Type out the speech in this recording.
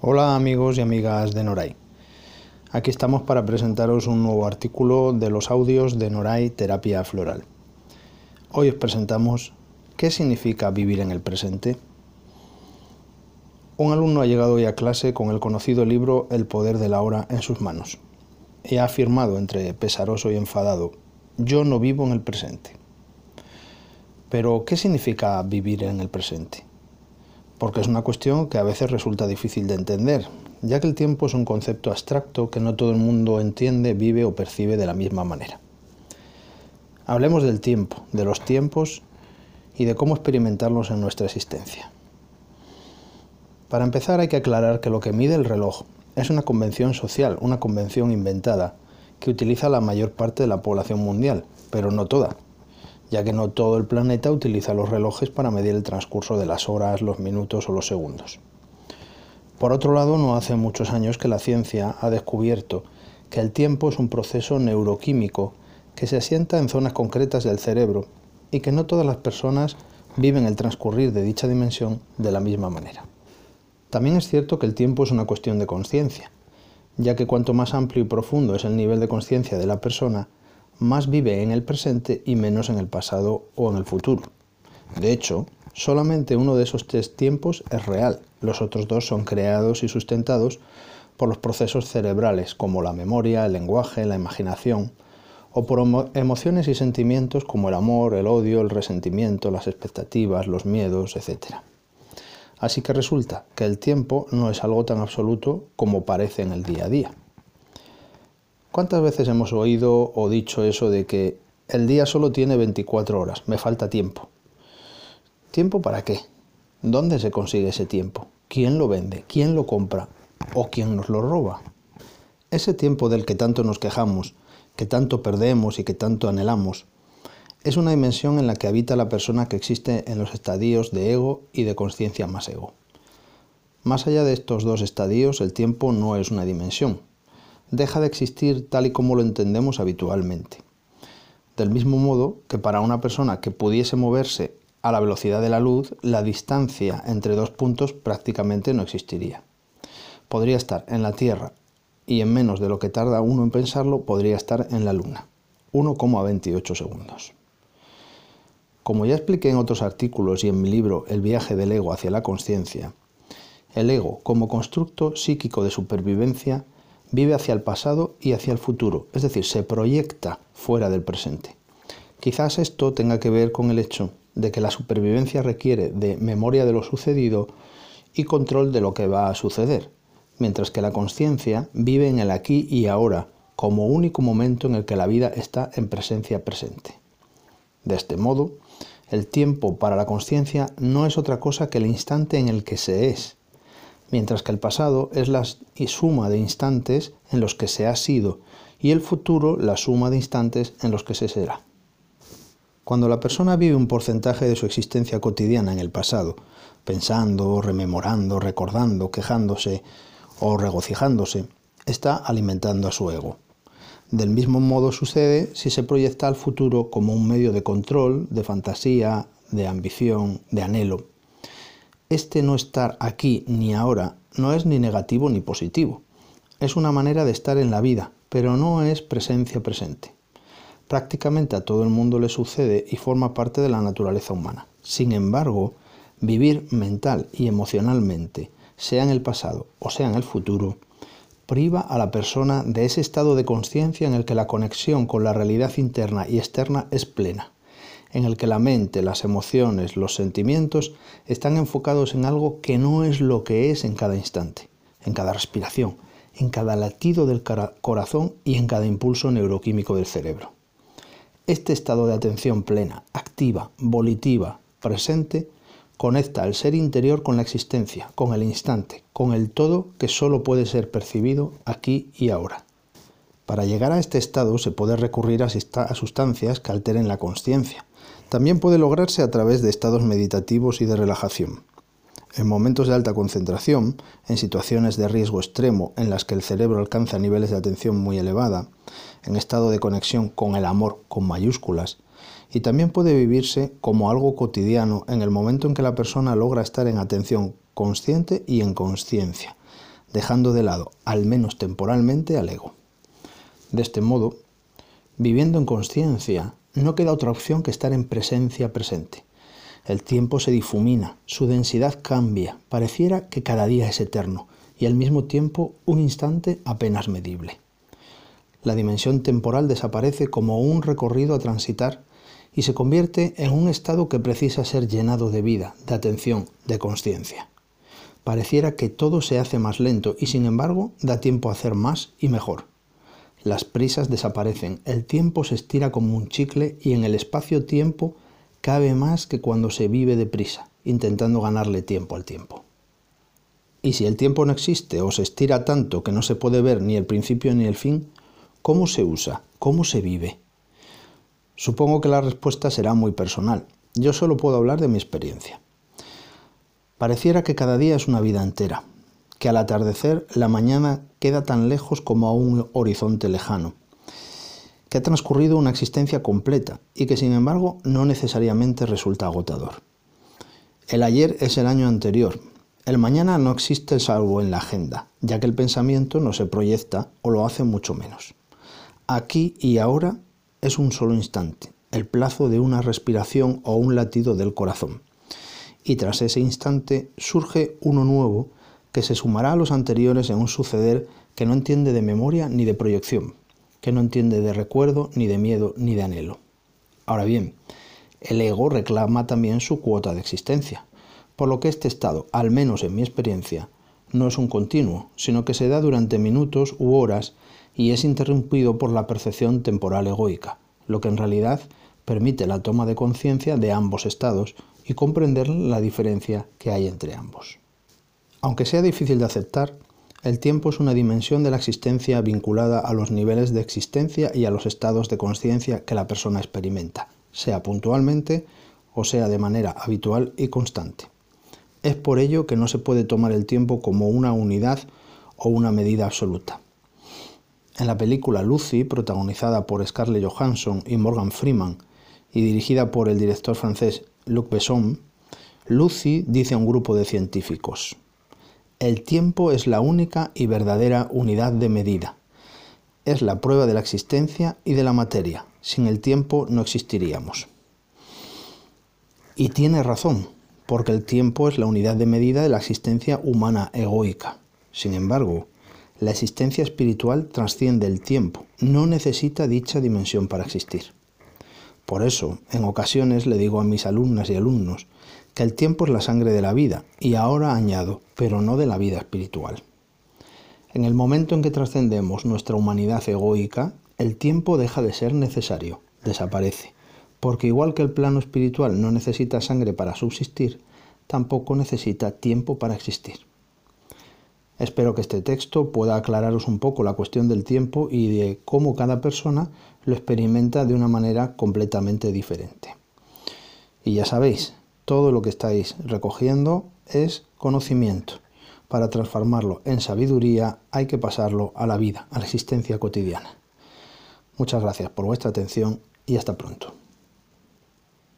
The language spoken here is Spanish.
Hola amigos y amigas de Noray. Aquí estamos para presentaros un nuevo artículo de los audios de Noray Terapia Floral. Hoy os presentamos ¿Qué significa vivir en el presente? Un alumno ha llegado hoy a clase con el conocido libro El poder de la hora en sus manos y ha afirmado entre pesaroso y enfadado, yo no vivo en el presente. Pero, ¿qué significa vivir en el presente? Porque es una cuestión que a veces resulta difícil de entender, ya que el tiempo es un concepto abstracto que no todo el mundo entiende, vive o percibe de la misma manera. Hablemos del tiempo, de los tiempos y de cómo experimentarlos en nuestra existencia. Para empezar hay que aclarar que lo que mide el reloj es una convención social, una convención inventada, que utiliza la mayor parte de la población mundial, pero no toda, ya que no todo el planeta utiliza los relojes para medir el transcurso de las horas, los minutos o los segundos. Por otro lado, no hace muchos años que la ciencia ha descubierto que el tiempo es un proceso neuroquímico que se asienta en zonas concretas del cerebro y que no todas las personas viven el transcurrir de dicha dimensión de la misma manera. También es cierto que el tiempo es una cuestión de conciencia, ya que cuanto más amplio y profundo es el nivel de conciencia de la persona, más vive en el presente y menos en el pasado o en el futuro. De hecho, solamente uno de esos tres tiempos es real, los otros dos son creados y sustentados por los procesos cerebrales como la memoria, el lenguaje, la imaginación, o por emociones y sentimientos como el amor, el odio, el resentimiento, las expectativas, los miedos, etc. Así que resulta que el tiempo no es algo tan absoluto como parece en el día a día. ¿Cuántas veces hemos oído o dicho eso de que el día solo tiene 24 horas, me falta tiempo? ¿Tiempo para qué? ¿Dónde se consigue ese tiempo? ¿Quién lo vende? ¿Quién lo compra? ¿O quién nos lo roba? Ese tiempo del que tanto nos quejamos, que tanto perdemos y que tanto anhelamos, es una dimensión en la que habita la persona que existe en los estadios de ego y de conciencia más ego. Más allá de estos dos estadios, el tiempo no es una dimensión, deja de existir tal y como lo entendemos habitualmente. Del mismo modo que para una persona que pudiese moverse a la velocidad de la luz, la distancia entre dos puntos prácticamente no existiría. Podría estar en la Tierra y en menos de lo que tarda uno en pensarlo, podría estar en la Luna, 1,28 segundos. Como ya expliqué en otros artículos y en mi libro El viaje del ego hacia la conciencia, el ego como constructo psíquico de supervivencia vive hacia el pasado y hacia el futuro, es decir, se proyecta fuera del presente. Quizás esto tenga que ver con el hecho de que la supervivencia requiere de memoria de lo sucedido y control de lo que va a suceder, mientras que la conciencia vive en el aquí y ahora como único momento en el que la vida está en presencia presente. De este modo, el tiempo para la conciencia no es otra cosa que el instante en el que se es, mientras que el pasado es la suma de instantes en los que se ha sido y el futuro la suma de instantes en los que se será. Cuando la persona vive un porcentaje de su existencia cotidiana en el pasado, pensando, rememorando, recordando, quejándose o regocijándose, está alimentando a su ego. Del mismo modo sucede si se proyecta al futuro como un medio de control, de fantasía, de ambición, de anhelo. Este no estar aquí ni ahora no es ni negativo ni positivo. Es una manera de estar en la vida, pero no es presencia presente. Prácticamente a todo el mundo le sucede y forma parte de la naturaleza humana. Sin embargo, vivir mental y emocionalmente, sea en el pasado o sea en el futuro, priva a la persona de ese estado de conciencia en el que la conexión con la realidad interna y externa es plena en el que la mente, las emociones, los sentimientos están enfocados en algo que no es lo que es en cada instante, en cada respiración, en cada latido del corazón y en cada impulso neuroquímico del cerebro. Este estado de atención plena, activa, volitiva, presente, conecta al ser interior con la existencia, con el instante, con el todo que solo puede ser percibido aquí y ahora. Para llegar a este estado se puede recurrir a sustancias que alteren la conciencia, también puede lograrse a través de estados meditativos y de relajación. En momentos de alta concentración, en situaciones de riesgo extremo en las que el cerebro alcanza niveles de atención muy elevada, en estado de conexión con el amor con mayúsculas, y también puede vivirse como algo cotidiano en el momento en que la persona logra estar en atención consciente y en conciencia, dejando de lado, al menos temporalmente, al ego. De este modo, viviendo en conciencia, no queda otra opción que estar en presencia presente. El tiempo se difumina, su densidad cambia, pareciera que cada día es eterno y al mismo tiempo un instante apenas medible. La dimensión temporal desaparece como un recorrido a transitar y se convierte en un estado que precisa ser llenado de vida, de atención, de conciencia. Pareciera que todo se hace más lento y sin embargo da tiempo a hacer más y mejor. Las prisas desaparecen, el tiempo se estira como un chicle y en el espacio-tiempo cabe más que cuando se vive deprisa, intentando ganarle tiempo al tiempo. Y si el tiempo no existe o se estira tanto que no se puede ver ni el principio ni el fin, ¿cómo se usa? ¿Cómo se vive? Supongo que la respuesta será muy personal. Yo solo puedo hablar de mi experiencia. Pareciera que cada día es una vida entera, que al atardecer la mañana queda tan lejos como a un horizonte lejano, que ha transcurrido una existencia completa y que sin embargo no necesariamente resulta agotador. El ayer es el año anterior, el mañana no existe salvo en la agenda, ya que el pensamiento no se proyecta o lo hace mucho menos. Aquí y ahora es un solo instante, el plazo de una respiración o un latido del corazón. Y tras ese instante surge uno nuevo que se sumará a los anteriores en un suceder que no entiende de memoria ni de proyección, que no entiende de recuerdo, ni de miedo, ni de anhelo. Ahora bien, el ego reclama también su cuota de existencia, por lo que este estado, al menos en mi experiencia, no es un continuo, sino que se da durante minutos u horas y es interrumpido por la percepción temporal egoica, lo que en realidad permite la toma de conciencia de ambos estados y comprender la diferencia que hay entre ambos. Aunque sea difícil de aceptar, el tiempo es una dimensión de la existencia vinculada a los niveles de existencia y a los estados de conciencia que la persona experimenta, sea puntualmente o sea de manera habitual y constante. Es por ello que no se puede tomar el tiempo como una unidad o una medida absoluta. En la película Lucy, protagonizada por Scarlett Johansson y Morgan Freeman y dirigida por el director francés Luc Besson, Lucy dice a un grupo de científicos, el tiempo es la única y verdadera unidad de medida. Es la prueba de la existencia y de la materia. Sin el tiempo no existiríamos. Y tiene razón, porque el tiempo es la unidad de medida de la existencia humana egoica. Sin embargo, la existencia espiritual trasciende el tiempo, no necesita dicha dimensión para existir. Por eso, en ocasiones le digo a mis alumnas y alumnos que el tiempo es la sangre de la vida, y ahora añado, pero no de la vida espiritual. En el momento en que trascendemos nuestra humanidad egoica, el tiempo deja de ser necesario, desaparece, porque igual que el plano espiritual no necesita sangre para subsistir, tampoco necesita tiempo para existir. Espero que este texto pueda aclararos un poco la cuestión del tiempo y de cómo cada persona lo experimenta de una manera completamente diferente. Y ya sabéis, todo lo que estáis recogiendo es conocimiento. Para transformarlo en sabiduría hay que pasarlo a la vida, a la existencia cotidiana. Muchas gracias por vuestra atención y hasta pronto.